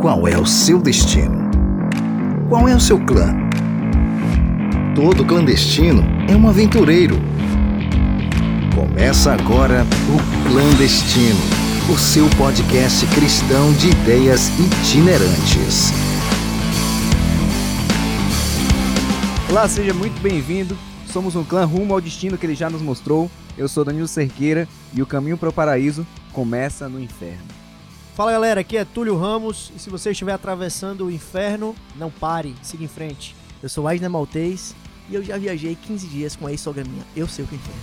Qual é o seu destino? Qual é o seu clã? Todo clandestino é um aventureiro. Começa agora o Clandestino, o seu podcast cristão de ideias itinerantes. Olá, seja muito bem-vindo. Somos um clã rumo ao destino que ele já nos mostrou. Eu sou Danilo Cerqueira e o caminho para o paraíso começa no inferno. Fala galera, aqui é Túlio Ramos e se você estiver atravessando o inferno, não pare, siga em frente. Eu sou Aisner Maltês e eu já viajei 15 dias com a ex-sogra minha. Eu sei o que é inferno.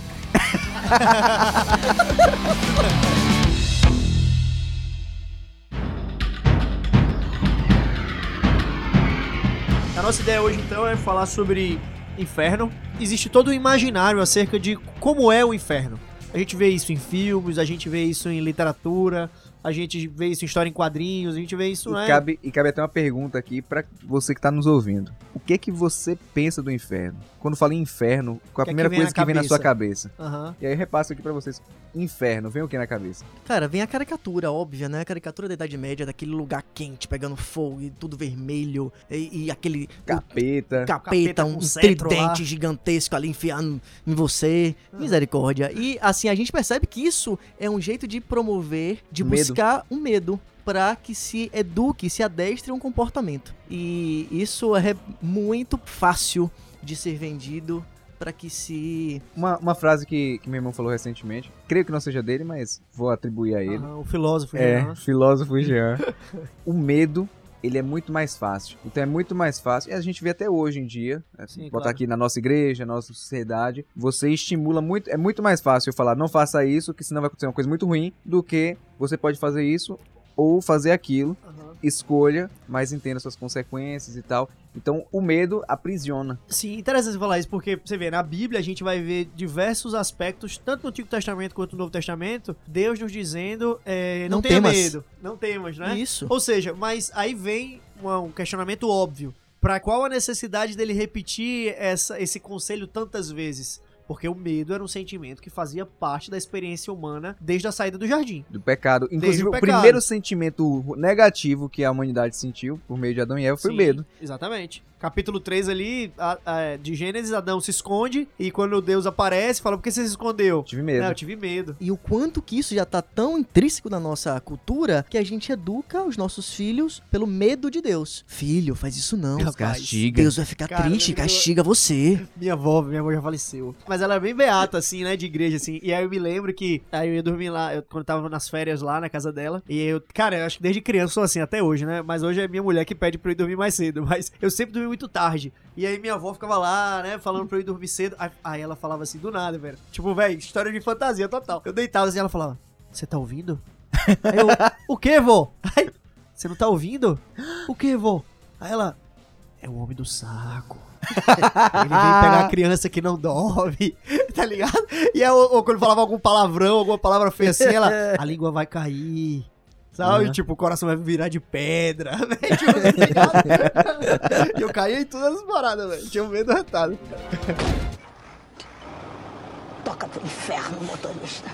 A nossa ideia hoje então é falar sobre inferno. Existe todo um imaginário acerca de como é o inferno. A gente vê isso em filmes, a gente vê isso em literatura, a gente vê isso em história em quadrinhos, a gente vê isso, E né? cabe, e cabe até uma pergunta aqui para você que tá nos ouvindo. O que que você pensa do inferno? Quando fala em inferno, qual a que é que primeira coisa que vem na sua cabeça? Aham. E aí eu repasso aqui para vocês. Inferno, vem o que na cabeça? Cara, vem a caricatura óbvia, né? A caricatura da Idade Média, daquele lugar quente, pegando fogo e tudo vermelho, e, e aquele Capeta. o capeta, Capeta um tridente lá. gigantesco ali enfiando em você. Misericórdia. E assim, a gente percebe que isso é um jeito de promover, de Medo. Buscar um medo para que se eduque, se adestre a um comportamento. E isso é muito fácil de ser vendido para que se Uma, uma frase que, que meu irmão falou recentemente. Creio que não seja dele, mas vou atribuir a ele. Aham, o filósofo. É, Jean. filósofo Jean. o medo, ele é muito mais fácil. Então é muito mais fácil. E a gente vê até hoje em dia, né, Sim, botar claro. aqui na nossa igreja, na nossa sociedade, você estimula muito. É muito mais fácil eu falar, não faça isso, que senão vai acontecer uma coisa muito ruim, do que você pode fazer isso ou fazer aquilo. Aham. Escolha, mas entenda suas consequências e tal. Então o medo aprisiona. Sim, interessante você falar isso, porque você vê, na Bíblia a gente vai ver diversos aspectos, tanto no Antigo Testamento quanto no Novo Testamento, Deus nos dizendo, é, não, Não tenha temas. medo, não temas, né? isso. Ou seja, mas aí vem um questionamento óbvio. Pra qual a necessidade dele repetir essa, esse conselho tantas vezes? Porque o medo era um sentimento que fazia parte da experiência humana desde a saída do jardim. Do pecado. Inclusive, o o, pecado. primeiro sentimento negativo que a humanidade sentiu por meio de Adão e Eva foi o Sim, medo. Exatamente. Capítulo 3 ali, a- a- de Gênesis, Adão se esconde e quando Deus aparece, fala, por que você se escondeu? Tive medo. Não, eu tive medo. E o quanto que isso já tá tão intrínseco na nossa cultura que a gente educa os nossos filhos pelo medo de Deus. Filho, faz isso não. Rapaz, Castiga. Deus vai ficar Cara, triste, castiga você. Minha avó, minha avó já faleceu. Mas ela é bem beata, assim, né, de igreja, assim. E aí eu me lembro que aí eu ia dormir lá, eu, quando eu tava nas férias lá na casa dela. E eu, cara, eu acho que desde criança eu sou assim, até hoje, né? Mas hoje é minha mulher que pede pra eu ir dormir mais cedo. Mas eu sempre dormi muito tarde. E aí minha avó ficava lá, né, falando pra eu ir dormir cedo. Aí, ela falava assim, do nada, velho. Tipo, velho, história de fantasia total. Eu deitava assim, ela falava, você tá ouvindo? Aí eu, o que, vô? Aí, você não tá ouvindo? O que, vô? Aí ela, é o homem do saco. Ele vem pegar a criança que não dorme, tá ligado? E aí, ou, ou quando falava algum palavrão, alguma palavra feia assim, ela, a língua vai cair. Sabe? Uhum. Tipo, o coração vai virar de pedra, né? Tipo, tá eu caía em todas as paradas, velho. Tinha um medo retado. Toca pro inferno, motorista.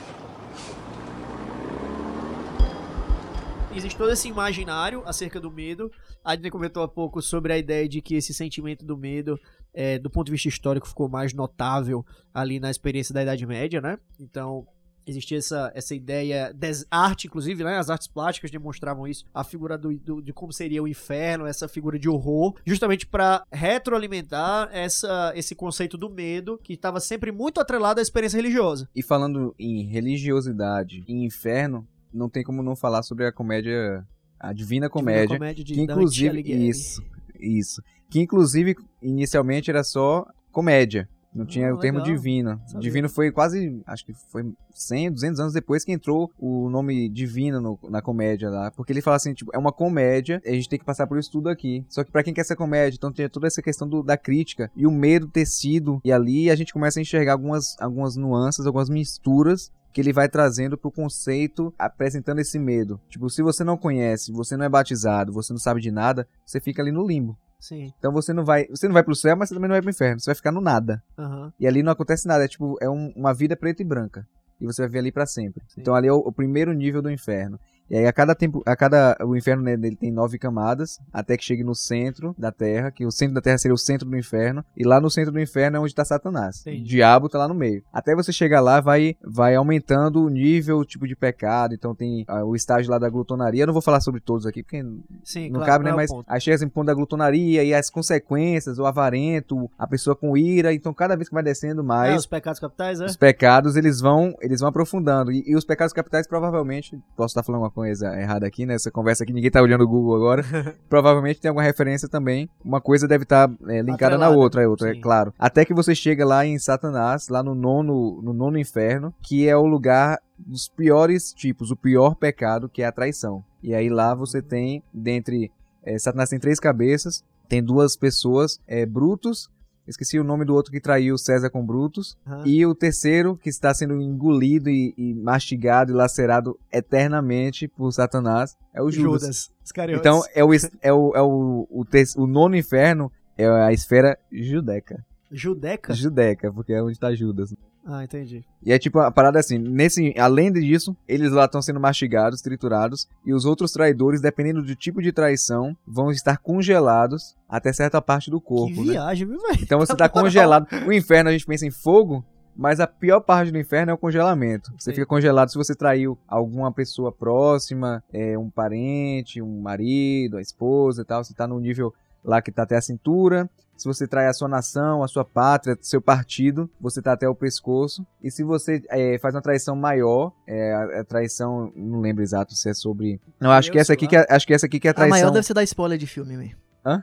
Existe todo esse imaginário acerca do medo. A Adney comentou há pouco sobre a ideia de que esse sentimento do medo, é, do ponto de vista histórico, ficou mais notável ali na experiência da Idade Média, né? Então, existia essa, essa ideia des arte, inclusive, né? As artes plásticas demonstravam isso, a figura do, do- de como seria o inferno, essa figura de horror, justamente para retroalimentar essa, esse conceito do medo que estava sempre muito atrelado à experiência religiosa. E falando em religiosidade e inferno, não tem como não falar sobre a comédia, a Divina Comédia, Comédia de que inclusive isso, isso, que inclusive inicialmente era só comédia. Não tinha Ah, o termo legal. divino. Sabia. Divino foi quase, acho que foi 100, 200 anos depois que entrou o nome divino no- na comédia lá. Porque ele fala assim, tipo, é uma comédia, e a gente tem que passar por isso tudo aqui. Só que pra quem quer ser comédia, então tem toda essa questão do- da crítica e o medo ter sido. E ali a gente começa a enxergar algumas, algumas nuances, algumas misturas que ele vai trazendo pro conceito, apresentando esse medo. Tipo, se você não conhece, você não é batizado, você não sabe de nada, você fica ali no limbo. Sim. Então você não vai, você não vai pro céu, mas você também não vai pro inferno, você vai ficar no nada. Aham. E ali não acontece nada, é tipo, é um- uma vida preta e branca. E você vai ver ali pra sempre. Sim. Então ali é o, o primeiro nível do inferno. E aí a cada tempo, a cada o inferno né, dele tem nove camadas, até que chegue no centro da Terra, que o centro da Terra seria o centro do inferno, e lá no centro do inferno é onde está Satanás. Entendi. O diabo tá lá no meio. Até você chegar lá, vai vai aumentando o nível, o tipo de pecado. Então tem ah, o estágio lá da glutonaria. Eu não vou falar sobre todos aqui, porque Sim, não claro, cabe, né? é Mas ponto. aí chega assim, ponto da glutonaria e as consequências, o avarento, a pessoa com ira. Então cada vez que vai descendo É, mais, os pecados capitais, é? os pecados eles vão eles vão aprofundando e, e os pecados capitais provavelmente posso estar falando uma coisa errada aqui nessa conversa aqui ninguém tá olhando o Google agora. Provavelmente tem alguma referência também. Uma coisa deve estar é, linkada na outra é outra é sim. claro. Até que você chega lá em Satanás lá no nono no nono inferno que é o lugar dos piores tipos o pior pecado que é a traição. E aí lá você tem dentre é, Satanás tem três cabeças tem duas pessoas é, Brutus Esqueci o nome do outro que traiu César com Brutus. Aham. E o terceiro, que está sendo engolido e, e mastigado e lacerado eternamente por Satanás, é o Judas. Judas. Então, é o, é o, é o, o, ter- o nono inferno é a esfera judeca. Judeca? Judeca, porque é onde está Judas. Ah, entendi. E é tipo, a parada é assim, nesse, além disso, eles lá estão sendo mastigados, triturados, e os outros traidores, dependendo do tipo de traição, vão estar congelados até certa parte do corpo, que né? viagem, viu, velho? Então você tá congelado. O inferno a gente pensa em fogo, mas a pior parte do inferno é o congelamento. Você Sim. fica congelado se você traiu alguma pessoa próxima, é, um parente, um marido, a esposa e tal. Você tá no nível lá que tá até a cintura. Se você trai a sua nação, a sua pátria, seu partido, você tá até o pescoço. E se você é, faz uma traição maior, é, a, a traição, não lembro exato se é sobre. Não, acho que essa aqui que é, acho que essa aqui que é a A traição. maior deve ser dar spoiler de filme, mesmo.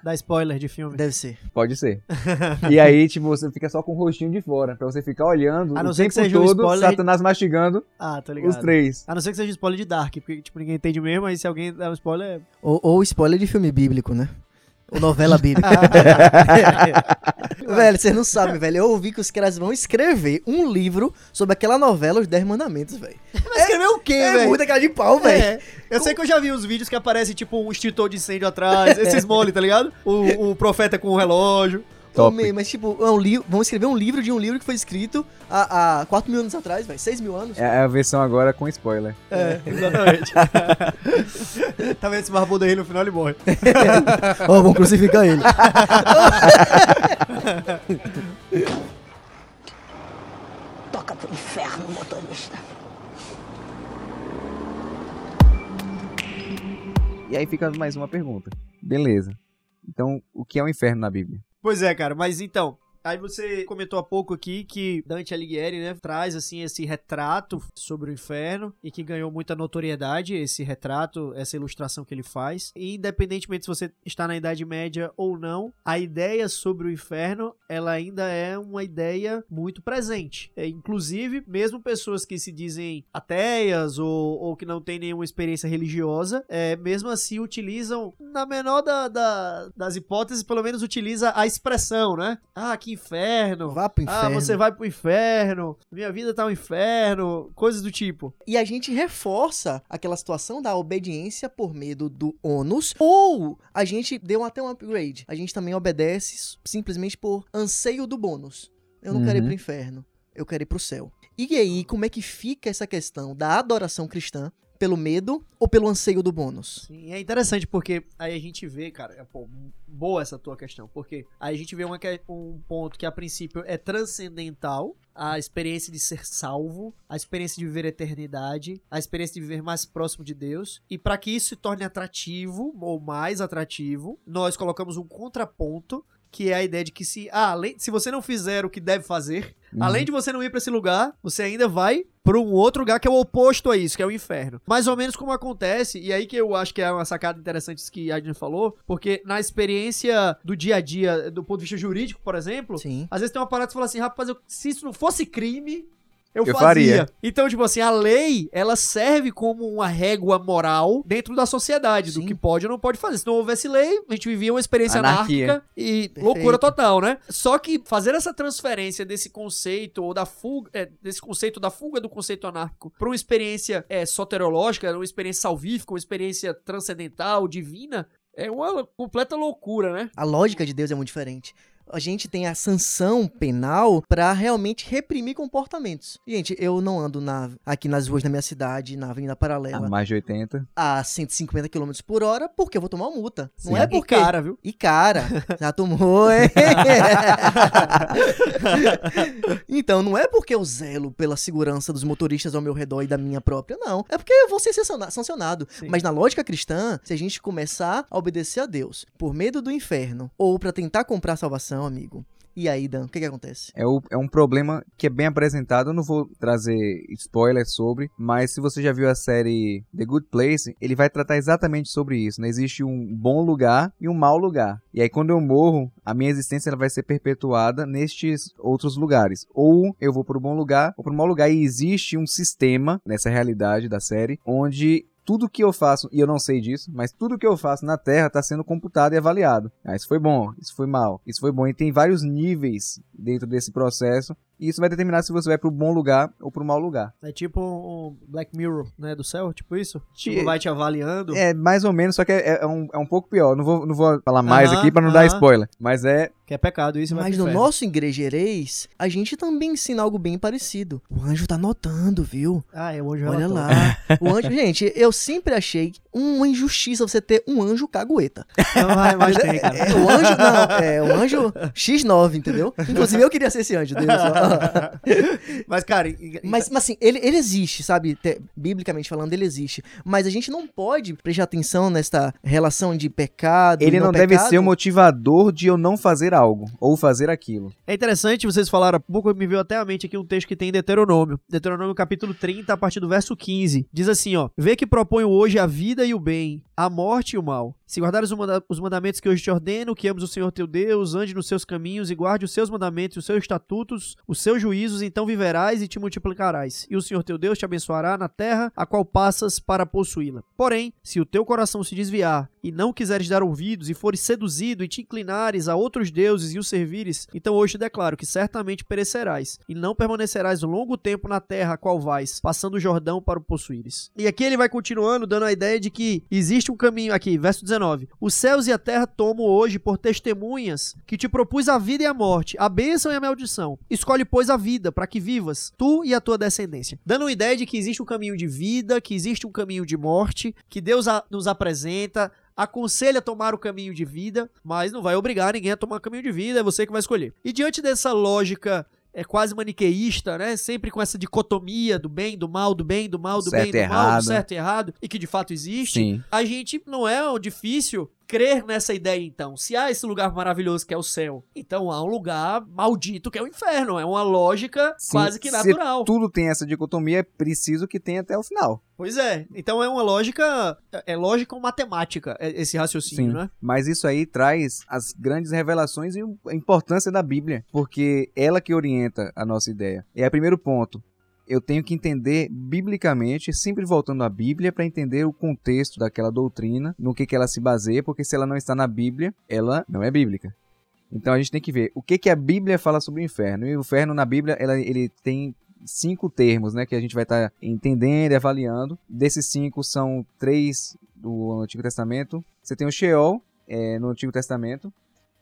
Dá spoiler de filme. Deve ser. Pode ser. e aí, tipo, você fica só com o rostinho de fora, pra você ficar olhando A não o ser tempo que seja um todo, spoiler- Satanás mastigando Ah, tá ligado. os três. A não ser que seja spoiler de Dark, porque, tipo, ninguém entende mesmo, aí se alguém dá um spoiler... Ou, ou spoiler de filme bíblico, né? Ou novela bíblica. velho, vocês não sabem, velho. Eu ouvi que os caras vão escrever um livro sobre aquela novela, Os Dez Mandamentos, velho. Mas escrever o quê, É velho? muita cara de pau, velho. É, eu sei que eu já vi uns vídeos que aparece, tipo, um extintor de incêndio atrás, esses mole, tá ligado? O, o profeta com o relógio. Top. Mas tipo, é um livro. Vamos escrever um livro de um livro que foi escrito há, há 4 mil anos atrás, velho. 6 mil anos. É a versão agora com spoiler. É, exatamente. tá vendo esse barbudo aí no final ele morre. Ó, vamos crucificar ele. Toca pro inferno, motorista. E aí fica mais uma pergunta. Beleza. Então, o que é o inferno na Bíblia? Pois é, cara, mas então. Aí você comentou há pouco aqui que Dante Alighieri, né, traz assim esse retrato sobre o inferno e que ganhou muita notoriedade esse retrato, essa ilustração que ele faz. E independentemente se você está na Idade Média ou não, a ideia sobre o inferno, ela ainda é uma ideia muito presente. É, inclusive, mesmo pessoas que se dizem ateias ou, ou que não têm nenhuma experiência religiosa, é, mesmo assim utilizam, na menor da- da- das hipóteses, pelo menos utiliza a expressão, né? Ah, que inferno. Vá pro Ah, inferno. você vai pro inferno. Minha vida tá um inferno. Coisas do tipo. E a gente reforça aquela situação da obediência por medo do ônus, ou a gente deu até um upgrade. A gente também obedece simplesmente por anseio do bônus. Eu não quero ir Uhum. pro inferno, eu quero ir pro céu. E aí, como é que fica essa questão da adoração cristã pelo medo ou pelo anseio do bônus? Sim, é interessante porque aí a gente vê, cara, é, pô, boa essa tua questão, porque aí a gente vê uma que- um ponto que a princípio é transcendental, a experiência de ser salvo, a experiência de viver a eternidade, a experiência de viver mais próximo de Deus, e para que isso se torne atrativo ou mais atrativo, nós colocamos um contraponto que é a ideia de que se, ah, além, se você não fizer o que deve fazer, Uhum. além de você não ir pra esse lugar, você ainda vai pra um outro lugar que é o oposto a isso, que é o inferno. Mais ou menos como acontece, e aí que eu acho que é uma sacada interessante isso que a Adrian falou, porque na experiência do dia a dia, do ponto de vista jurídico, por exemplo, Sim. às vezes tem uma parada que você fala assim, rapaz, eu- se isso não fosse crime, eu, Eu fazia. faria. Então, tipo assim, a lei, ela serve como uma régua moral dentro da sociedade, do Sim. que pode ou não pode fazer. Se não houvesse lei, a gente vivia uma experiência Anarquia. anárquica e Perfeito. loucura total, né? Só que fazer essa transferência desse conceito ou da fuga, é, desse conceito da fuga do conceito anárquico para uma experiência é, soteriológica, uma experiência salvífica, uma experiência transcendental, divina, é uma completa loucura, né? A lógica de Deus é muito diferente. A gente tem a sanção penal pra realmente reprimir comportamentos. Gente, eu não ando na, aqui nas ruas da minha cidade, na Avenida A Paralela, mais de 80. a 150 km por hora, porque eu vou tomar uma multa. Não Sim. é E porque... cara, viu? E cara, já tomou, hein? então, não é porque eu zelo pela segurança dos motoristas ao meu redor e da minha própria, não. É porque eu vou ser sanciona- sancionado. Sim. Mas na lógica cristã, se a gente começar a obedecer a Deus por medo do inferno ou pra tentar comprar salvação, amigo, e aí, Dan, o que que acontece? É, o- é um problema que é bem apresentado. Eu não vou trazer spoilers sobre, mas se você já viu a série The Good Place, ele vai tratar exatamente sobre isso. Né? Existe um bom lugar e um mau lugar. E aí, quando eu morro, a minha existência ela vai ser perpetuada nestes outros lugares. Ou eu vou para o bom lugar ou para o mau lugar. E existe um sistema nessa realidade da série onde tudo que eu faço, e eu não sei disso, mas tudo que eu faço na Terra está sendo computado e avaliado. Ah, isso foi bom, isso foi mal, isso foi bom. E tem vários níveis dentro desse processo. E isso vai determinar se você vai para o bom lugar ou para o mau lugar. É tipo um Black Mirror, né, do céu, tipo isso? Ti- Tipo, vai te avaliando. É mais ou menos, só que é, é um, é um pouco pior. Não vou, não vou falar mais Aham, aqui para não dar aham. spoiler. Mas é. Que é pecado isso, Mas pro no nosso Igrejereis, a gente também ensina algo bem parecido. O anjo tá notando, viu? Ah, é o anjo Olha lá. O anjo, gente, eu sempre achei uma injustiça você ter um anjo cagueta. Não, mas, mas tem, cara. É, o anjo, não, é o anjo X9, entendeu? Inclusive eu queria ser esse anjo, Deus. Mas, cara, Mas, mas assim, ele, ele existe, sabe? Te- biblicamente falando, ele existe. Mas a gente não pode prestar atenção nesta relação de pecado. Ele não deve pecado. ser o motivador de eu não fazer algo ou fazer aquilo. É interessante, vocês falaram há pouco, me veio até à mente aqui um texto que tem em Deuteronômio. Deuteronômio capítulo 30, a partir do verso 15. Diz assim, ó. Vê que proponho hoje a vida e o bem, a morte e o mal. Se guardares os mandamentos que hoje te ordeno, que ames o Senhor teu Deus, ande nos seus caminhos e guarde os seus mandamentos, os seus estatutos, os seus juízos, então viverás e te multiplicarás. E o Senhor teu Deus te abençoará na terra a qual passas para possuí-la. Porém, se o teu coração se desviar e não quiseres dar ouvidos e fores seduzido e te inclinares a outros deuses e os servires, então hoje declaro que certamente perecerás e não permanecerás longo tempo na terra a qual vais, passando o Jordão para o possuíres. E aqui ele vai continuando dando a ideia de que existe um caminho aqui, verso 19. Os céus e a terra tomo hoje por testemunhas que te propus a vida e a morte, a bênção e a maldição. Escolhe, pois, a vida para que vivas, tu e a tua descendência. Dando uma ideia de que existe um caminho de vida, que existe um caminho de morte, que Deus nos apresenta, aconselha a tomar o caminho de vida, mas não vai obrigar ninguém a tomar o caminho de vida, é você que vai escolher. E diante dessa lógica é quase maniqueísta, né? Sempre com essa dicotomia do bem, do mal, do bem, do mal, do Certo bem, do mal, do errado. certo e errado, e que de fato existe. Sim. A gente não é difícil crer nessa ideia, então. Se há esse lugar maravilhoso que é o céu, então há um lugar maldito que é o inferno. É uma lógica Sim, quase que se natural. Tudo tem essa dicotomia, é preciso que tenha até o final. Pois é. Então é uma lógica. É lógica ou matemática, é- esse raciocínio, Sim. né? Mas isso aí traz as grandes revelações e a importância da Bíblia, porque ela que orienta a nossa ideia. E aí, primeiro ponto, eu tenho que entender biblicamente, sempre voltando à Bíblia, para entender o contexto daquela doutrina, no que, que ela se baseia, porque se ela não está na Bíblia, ela não é bíblica. Então a gente tem que ver o que, que a Bíblia fala sobre o inferno. E o inferno na Bíblia, ela- ele tem cinco termos, né, que a gente vai estar entendendo e avaliando. Desses cinco são três do Antigo Testamento. Você tem o Sheol é, no Antigo Testamento.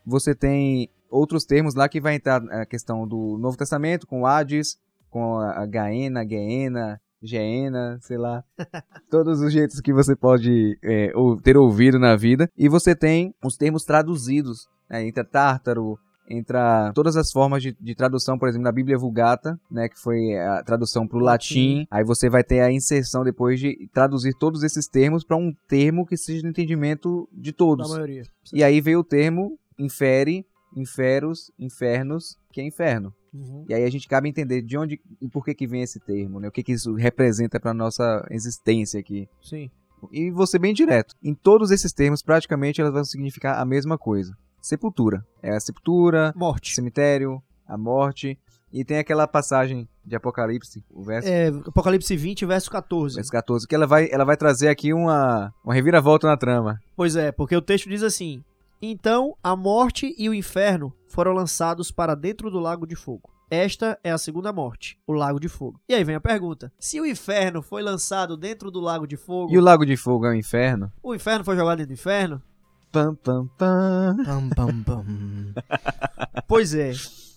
Você tem outros termos lá que vai entrar a questão do Novo Testamento, com Hades, com a a Gaena, Geena, Geena, sei lá. Todos os jeitos que você pode é, ter ouvido na vida. E você tem os termos traduzidos. Né, entra Tártaro, entra todas as formas de, de tradução, por exemplo, na Bíblia Vulgata, né, que foi a tradução para o latim. Aí você vai ter a inserção depois de traduzir todos esses termos para um termo que seja do entendimento de Da todos. maioria. E aí veio o termo infere, inferos, infernos, que é inferno. Uhum. E aí a gente cabe entender de onde e por que que vem esse termo, né? O que que isso representa para nossa existência aqui. Sim. E ser bem direto. Em todos esses termos, praticamente elas vão significar a mesma coisa. Sepultura. É a sepultura, Morte. cemitério, a morte. E tem aquela passagem de Apocalipse, o verso, É, Apocalipse 20, verso 14. verso 14, que ela vai, ela vai trazer aqui uma, uma reviravolta na trama. Pois é, porque o texto diz assim: Então a morte e o inferno foram lançados para dentro do lago de fogo. Esta é a segunda morte, o lago de fogo. E aí vem a pergunta: se o inferno foi lançado dentro do lago de fogo, E o Lago de Fogo é o inferno? o inferno foi jogado dentro do inferno? Pam, pam, pam. Pam, pam, pam. Pois é.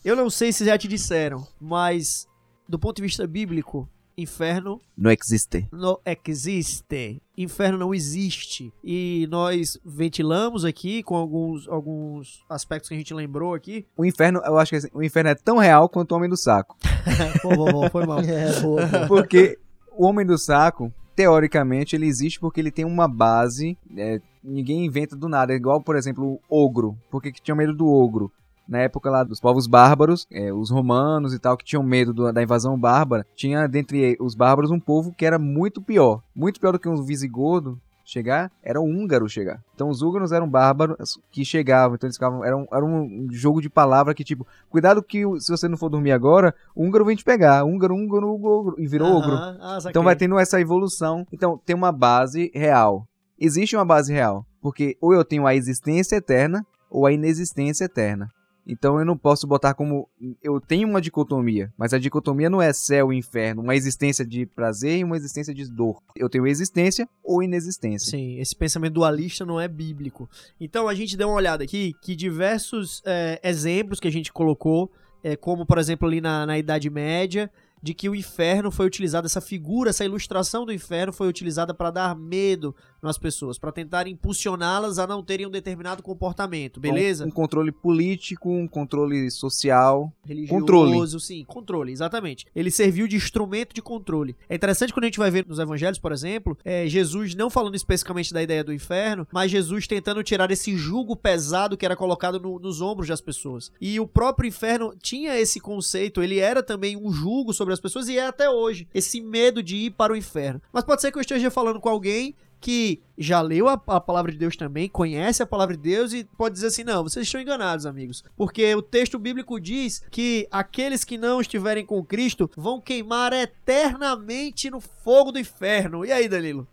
Eu não sei se já te disseram, mas do ponto de vista bíblico, inferno Não existe. não existe. Inferno não existe. E nós ventilamos aqui com alguns, alguns aspectos que a gente lembrou aqui. O inferno, eu acho que assim, o inferno é tão real quanto o homem do saco. Foi mal. É, boa, boa. Porque o homem do saco, teoricamente, ele existe porque ele tem uma base. é, ninguém inventa do nada. É igual, por exemplo, o ogro. Por que, que tinha medo do ogro? Na época lá dos povos bárbaros, é, os romanos e tal, que tinham medo do- da invasão bárbara, tinha dentre os bárbaros um povo que era muito pior. Muito pior do que um visigodo chegar, era o húngaro chegar. Então os húngaros eram bárbaros que chegavam, então eles ficavam. Era um, era um jogo de palavra que, tipo, cuidado que se você não for dormir agora, o húngaro vem te pegar. Húngaro, húngaro, húngaro, e virou ogro. Aham, ah, saquei. Então vai tendo essa evolução. Então tem uma base real. Existe uma base real. Porque ou eu tenho a existência eterna ou a inexistência eterna. Então eu não posso botar como. Eu tenho uma dicotomia, mas a dicotomia não é céu e inferno, uma existência de prazer e uma existência de dor. Eu tenho existência ou inexistência. Sim, esse pensamento dualista não é bíblico. Então a gente deu uma olhada aqui que diversos é, exemplos que a gente colocou, é, como por exemplo ali na, na Idade Média, de que o inferno foi utilizado, essa figura, essa ilustração do inferno foi utilizada para dar medo nas pessoas, para tentar impulsioná-las a não terem um determinado comportamento, beleza? Um, um controle político, um controle social. religioso, Controle. sim, controle, exatamente. Ele serviu de instrumento de controle. É interessante quando a gente vai ver nos evangelhos, por exemplo, é, Jesus não falando especificamente da ideia do inferno, mas Jesus tentando tirar esse jugo pesado que era colocado no- nos ombros das pessoas. E o próprio inferno tinha esse conceito, ele era também um jugo sobre as pessoas e é até hoje, esse medo de ir para o inferno. Mas pode ser que eu esteja falando com alguém que já leu a, a palavra de Deus também, conhece a palavra de Deus e pode dizer assim: não, vocês estão enganados, amigos. Porque o texto bíblico diz que aqueles que não estiverem com Cristo vão queimar eternamente no fogo do inferno. E aí, Danilo?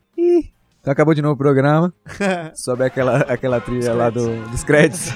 Então acabou de novo o programa. Sobe aquela, aquela trilha lá do, dos créditos.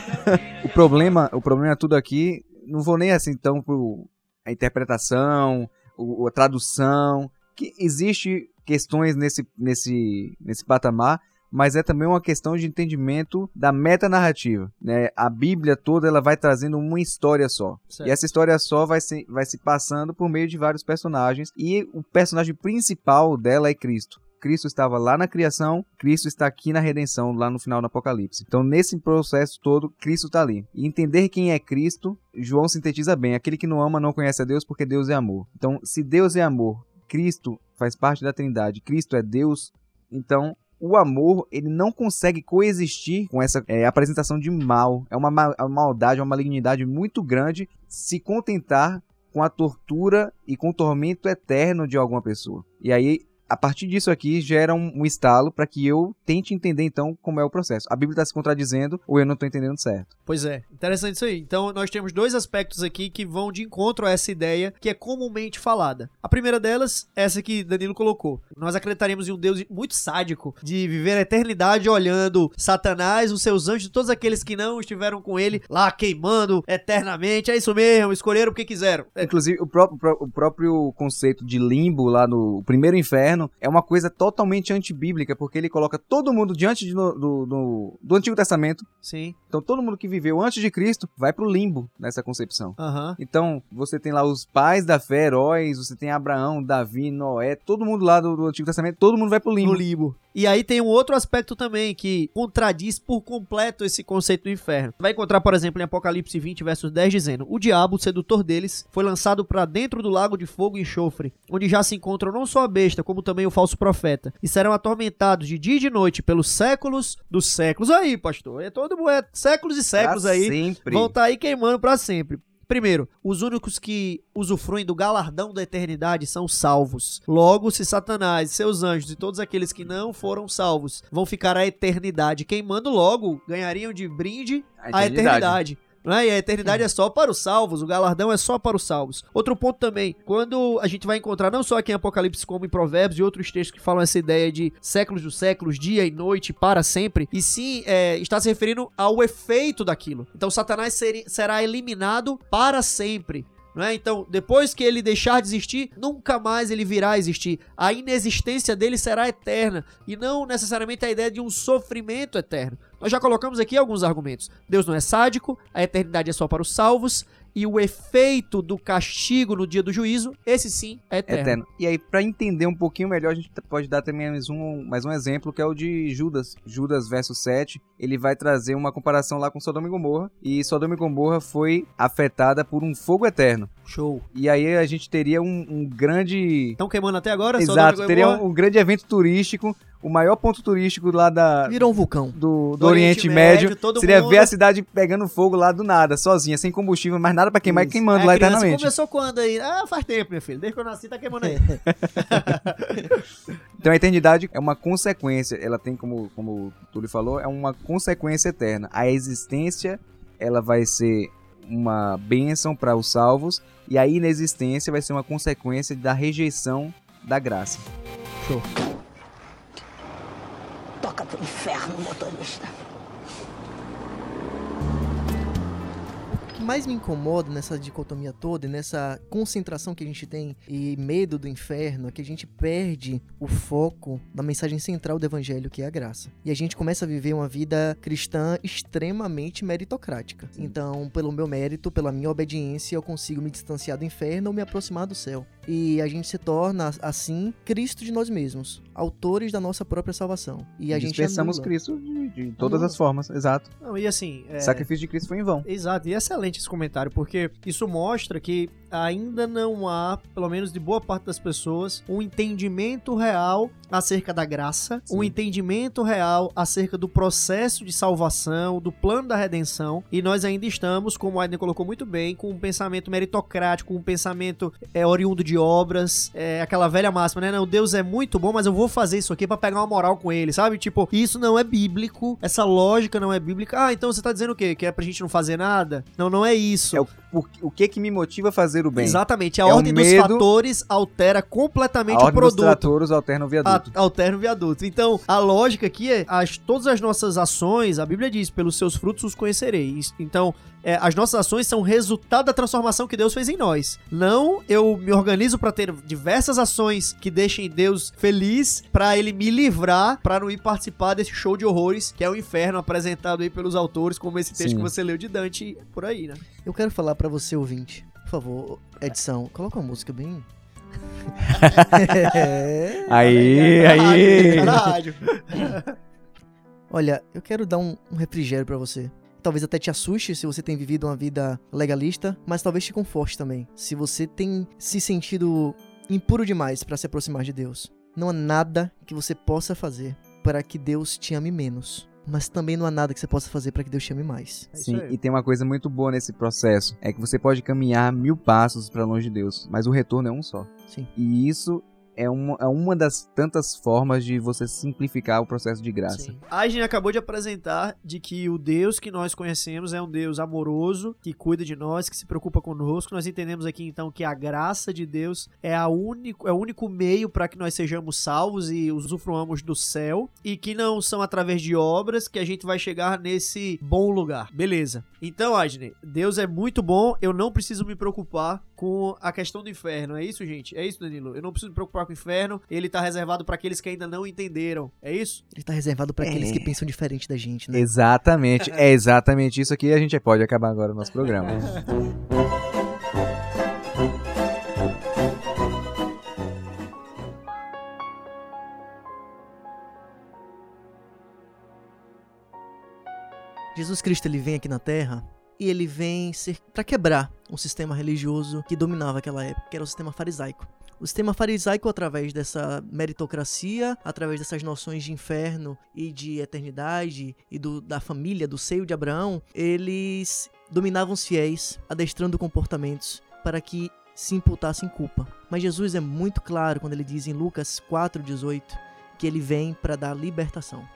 o problema, o problema é tudo aqui. Não vou nem assim tão pro a interpretação, o, a tradução, que existe questões nesse, nesse, nesse patamar, mas é também uma questão de entendimento da metanarrativa. Né? A Bíblia toda ela vai trazendo uma história só. Certo. E essa história só vai se, vai se passando por meio de vários personagens. E o personagem principal dela é Cristo. Cristo estava lá na criação, Cristo está aqui na redenção, lá no final do Apocalipse. Então, nesse processo todo, Cristo está ali. E entender quem é Cristo, João sintetiza bem: aquele que não ama não conhece a Deus porque Deus é amor. Então, se Deus é amor, Cristo faz parte da Trindade, Cristo é Deus, então o amor ele não consegue coexistir com essa é, apresentação de mal. É uma, ma- uma maldade, uma malignidade muito grande se contentar com a tortura e com o tormento eterno de alguma pessoa. E aí, a partir disso aqui, gera um, um estalo para que eu tente entender então como é o processo. A Bíblia está se contradizendo ou eu não estou entendendo certo. Pois é, interessante isso aí. Então, nós temos dois aspectos aqui que vão de encontro a essa ideia que é comumente falada. A primeira delas, essa que Danilo colocou. Nós acreditaríamos em um Deus muito sádico, de viver a eternidade olhando Satanás, os seus anjos, todos aqueles que não estiveram com ele lá queimando eternamente. É isso mesmo, escolheram o que quiseram. É, Inclusive, o próprio, o próprio conceito de limbo lá no primeiro inferno é uma coisa totalmente antibíblica, porque ele coloca todo mundo diante de do, do, do Antigo Testamento. sim, Então, todo mundo que viveu antes de Cristo vai pro limbo nessa concepção. aham. Então, você tem lá os pais da fé, heróis, você tem Abraão, Davi, Noé, todo mundo lá do, do Antigo Testamento, todo mundo vai pro limbo. no limbo. E aí tem um outro aspecto também que contradiz por completo esse conceito do inferno. Vai encontrar, por exemplo, em Apocalipse 20, versos 10, dizendo: O diabo, o sedutor deles, foi lançado para dentro do lago de fogo e enxofre, onde já se encontram não só a besta, como também o falso profeta, e serão atormentados de dia e de noite pelos séculos dos séculos. Aí, pastor, é todo é séculos e séculos Pra aí. Sempre. Vão estar aí queimando pra sempre. Primeiro, os únicos que usufruem do galardão da eternidade são salvos. Logo, se Satanás, seus anjos e todos aqueles que não foram salvos vão ficar a eternidade queimando, logo ganhariam de brinde a eternidade. Não é? E a eternidade é só para os salvos, o galardão é só para os salvos. Outro ponto também, quando a gente vai encontrar não só aqui em Apocalipse como em Provérbios e outros textos que falam essa ideia de séculos dos séculos, dia e noite, para sempre, e sim é, está se referindo ao efeito daquilo. Então Satanás seri- será eliminado para sempre. Não é? Então, depois que ele deixar de existir, nunca mais ele virá a existir. A inexistência dele será eterna e não necessariamente a ideia de um sofrimento eterno. Nós já colocamos aqui alguns argumentos. Deus não é sádico, a eternidade é só para os salvos e o efeito do castigo no dia do juízo, esse sim é eterno. Eterno. E aí, pra entender um pouquinho melhor, a gente pode dar também mais um, mais um exemplo, que é o de Judas. Judas verso 7, ele vai trazer uma comparação lá com Sodoma e Gomorra. E Sodoma e Gomorra foi afetada por um fogo eterno. Show. E aí a gente teria um, um grande... Estão queimando até agora? Sodoma Exato, teria um, um grande evento turístico, o maior ponto turístico lá da, Virou um vulcão. do, do, Do Oriente, Oriente Médio, Médio, todo seria mundo- ver a cidade pegando fogo lá do nada, sozinha, sem combustível, mais nada pra queimar e Isso. queimando É, lá eternamente. começou quando aí? Ah, faz tempo, meu filho. Desde que eu nasci tá queimando aí. Então a eternidade é uma consequência, ela tem como, como o Túlio falou, é uma consequência eterna. A existência, ela vai ser uma bênção para os salvos, e a inexistência vai ser uma consequência da rejeição da graça. Toca pro inferno, motorista. O que mais me incomoda nessa dicotomia toda, e nessa concentração que a gente tem e medo do inferno, é que a gente perde o foco da mensagem central do evangelho, que é a graça. E a gente começa a viver uma vida cristã extremamente meritocrática. Então, pelo meu mérito, pela minha obediência, eu consigo me distanciar do inferno ou me aproximar do céu. E a gente se torna, assim, Cristo de nós mesmos, autores da nossa própria salvação. E a gente Dispensamos anula. Cristo de, de todas Anula. as formas, exato. Não, e assim... é- O sacrifício de Cristo foi em vão. Exato, e é excelente esse comentário, porque isso mostra que ainda não há, pelo menos de boa parte das pessoas, um entendimento real acerca da graça, Sim. um entendimento real acerca do processo de salvação, do plano da redenção, e nós ainda estamos, como o Aiden colocou muito bem, com um pensamento meritocrático, um pensamento é, oriundo de obras, é, aquela velha máxima, né? Não, Deus é muito bom, mas eu vou fazer isso aqui pra pegar uma moral com ele, sabe? Tipo, isso não é bíblico, essa lógica não é bíblica. Ah, então você tá dizendo o quê? Que é pra gente não fazer nada? Não, não é isso. É o, por- o que que me motiva a fazer o bem? Exatamente, a É ordem dos medo- fatores altera completamente A o ordem dos produto. tratores alterna o viaduto. A- Alterna o viaduto. Então, a lógica aqui é: as, todas as nossas ações, a Bíblia diz, pelos seus frutos os conhecereis. Então, é, as nossas ações são resultado da transformação que Deus fez em nós. Não eu me organizo pra ter diversas ações que deixem Deus feliz, pra ele me livrar, pra não ir participar desse show de horrores que é o inferno apresentado aí pelos autores, como esse texto Sim. que você leu de Dante por aí, né? Eu quero falar pra você, ouvinte. Por favor, edição, coloca uma música bem. É. Aí, aí. Olha, eu quero dar um, um refrigério pra você. Talvez até te assuste se você tem vivido uma vida legalista, mas talvez te conforte também. Se você tem se sentido impuro demais pra se aproximar de Deus. Não há nada que você possa fazer para que Deus te ame menos. Mas também não há nada que você possa fazer para que Deus te ame mais. É Sim, e tem uma coisa muito boa nesse processo, é que você pode caminhar mil passos pra longe de Deus, mas o retorno é um só. Sim. E isso é uma, é uma das tantas formas de você simplificar o processo de graça. Sim. A gente acabou de apresentar de que o Deus que nós conhecemos é um Deus amoroso, que cuida de nós, que se preocupa conosco. Nós entendemos aqui então que a graça de Deus é, a único, é o único meio para que nós sejamos salvos e usufruamos do céu, e que não são através de obras que a gente vai chegar nesse bom lugar. Beleza. Então, Adney, Deus é muito bom, eu não preciso me preocupar com a questão do inferno. É isso, gente? É isso, Danilo? Eu não preciso me preocupar com o inferno, ele tá reservado para aqueles que ainda não entenderam. É isso? Ele tá reservado aqueles É. que pensam diferente da gente, né? Exatamente, é exatamente isso aqui. A gente pode acabar agora o nosso programa. Jesus Cristo ele vem aqui na Terra e ele vem ser para quebrar um sistema religioso que dominava aquela época, que era o sistema farisaico. O sistema farisaico, através dessa meritocracia, através dessas noções de inferno e de eternidade e do, da família, do seio de Abraão, eles dominavam os fiéis, adestrando comportamentos para que se imputassem culpa. Mas Jesus é muito claro quando ele diz em Lucas 4,18 que ele vem para dar libertação.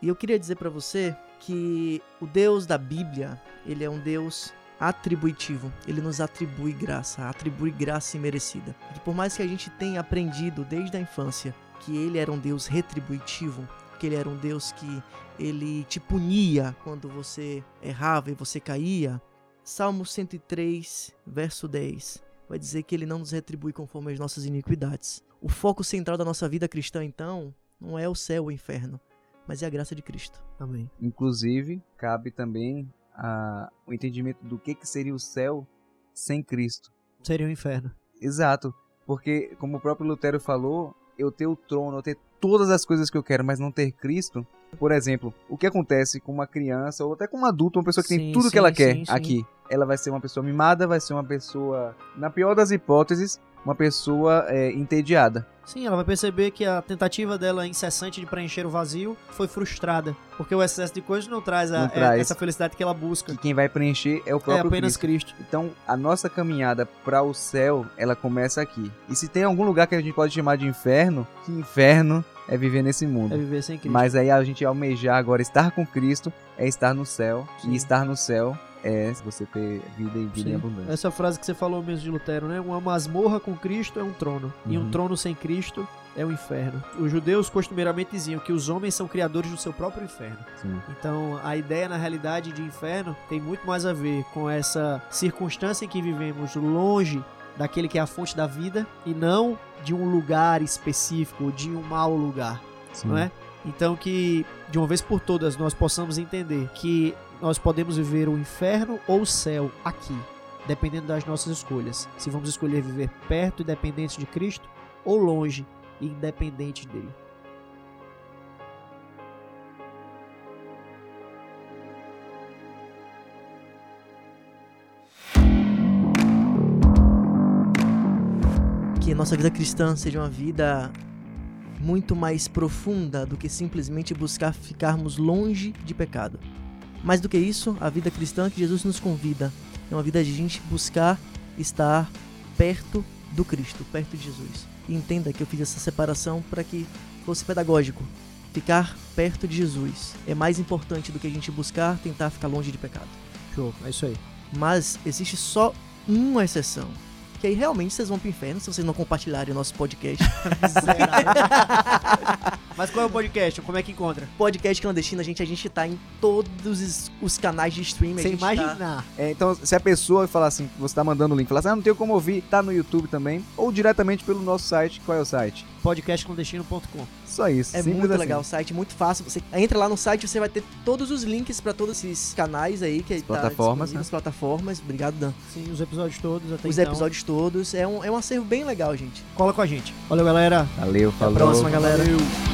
E eu queria dizer para você que o Deus da Bíblia, ele é um Deus atributivo. Ele nos atribui graça, atribui graça imerecida. E por mais que a gente tenha aprendido desde a infância que ele era um Deus retributivo, que ele era um Deus que ele te punia quando você errava e você caía, Salmo 103, verso 10, vai dizer que ele não nos retribui conforme as nossas iniquidades. O foco central da nossa vida cristã, então, não é o céu ou o inferno, mas é a graça de Cristo. Amém. Inclusive, cabe também a, o entendimento do que, que seria o céu sem Cristo. Seria o inferno. Exato. Porque, como o próprio Lutero falou, eu ter o trono, eu ter todas as coisas que eu quero, mas não ter Cristo. Por exemplo, o que acontece com uma criança ou até com um adulto, uma pessoa que Sim, tem tudo sim, que ela quer sim. aqui? Ela vai ser uma pessoa mimada, vai ser uma pessoa, na pior das hipóteses, uma pessoa é, entediada. Sim, ela vai perceber que a tentativa dela incessante de preencher o vazio foi frustrada. Porque o excesso de coisas não traz, a- Não é- traz. essa felicidade que ela busca. Que quem vai preencher é o É próprio apenas Cristo. Cristo. Então, a nossa caminhada para o céu, ela começa aqui. E se tem algum lugar que a gente pode chamar de inferno, que inferno é viver nesse mundo. É viver sem Cristo. Mas aí a gente almejar agora estar com Cristo é estar no céu. Sim. E estar no céu é você ter vida e vida em Sim. abundância. Essa frase que você falou mesmo de Lutero, né? Uma masmorra com Cristo é um trono. E um Uhum. trono sem Cristo é o inferno. Os judeus costumeiramente diziam que os homens são criadores do seu próprio inferno. Sim. Então, a ideia, na realidade, de inferno tem muito mais a ver com essa circunstância em que vivemos longe daquele que é a fonte da vida e não de um lugar específico, de um mau lugar, Sim. não é? Então, que de uma vez por todas nós possamos entender que nós podemos viver o inferno ou o céu aqui, dependendo das nossas escolhas. Se vamos escolher viver perto e dependentes de Cristo ou longe e independente dele. Que nossa vida cristã seja uma vida muito mais profunda do que simplesmente buscar ficarmos longe de pecado. Mais do que isso, a vida cristã que Jesus nos convida é uma vida de gente buscar estar perto do Cristo, perto de Jesus. E entenda que eu fiz essa separação para que fosse pedagógico. Ficar perto de Jesus é mais importante do que a gente buscar tentar ficar longe de pecado. Show, é isso aí. Mas existe só uma exceção. Que aí realmente vocês vão pro inferno se vocês não compartilharem o nosso podcast. Mas qual é o podcast? Como é que encontra? podcast clandestino, a gente, a gente tá em todos os, os canais de streaming. Sem tá- imaginar. É, então, se a pessoa falar assim, você tá mandando o link, falar assim, ah, não tenho como ouvir, tá no YouTube também, ou diretamente pelo nosso site. Qual é o site? Podcastclandestino.com. Só isso. É muito assim. legal o site, muito fácil. Você entra lá no site, você vai ter todos os links pra todos esses canais aí que tá plataformas, né? as plataformas. Obrigado, Dan. Sim, os episódios todos até os então. episódios todos. É um, é um acervo bem legal, gente. Cola com a gente. Valeu, galera. Valeu, Até falou. a próxima, galera. Valeu.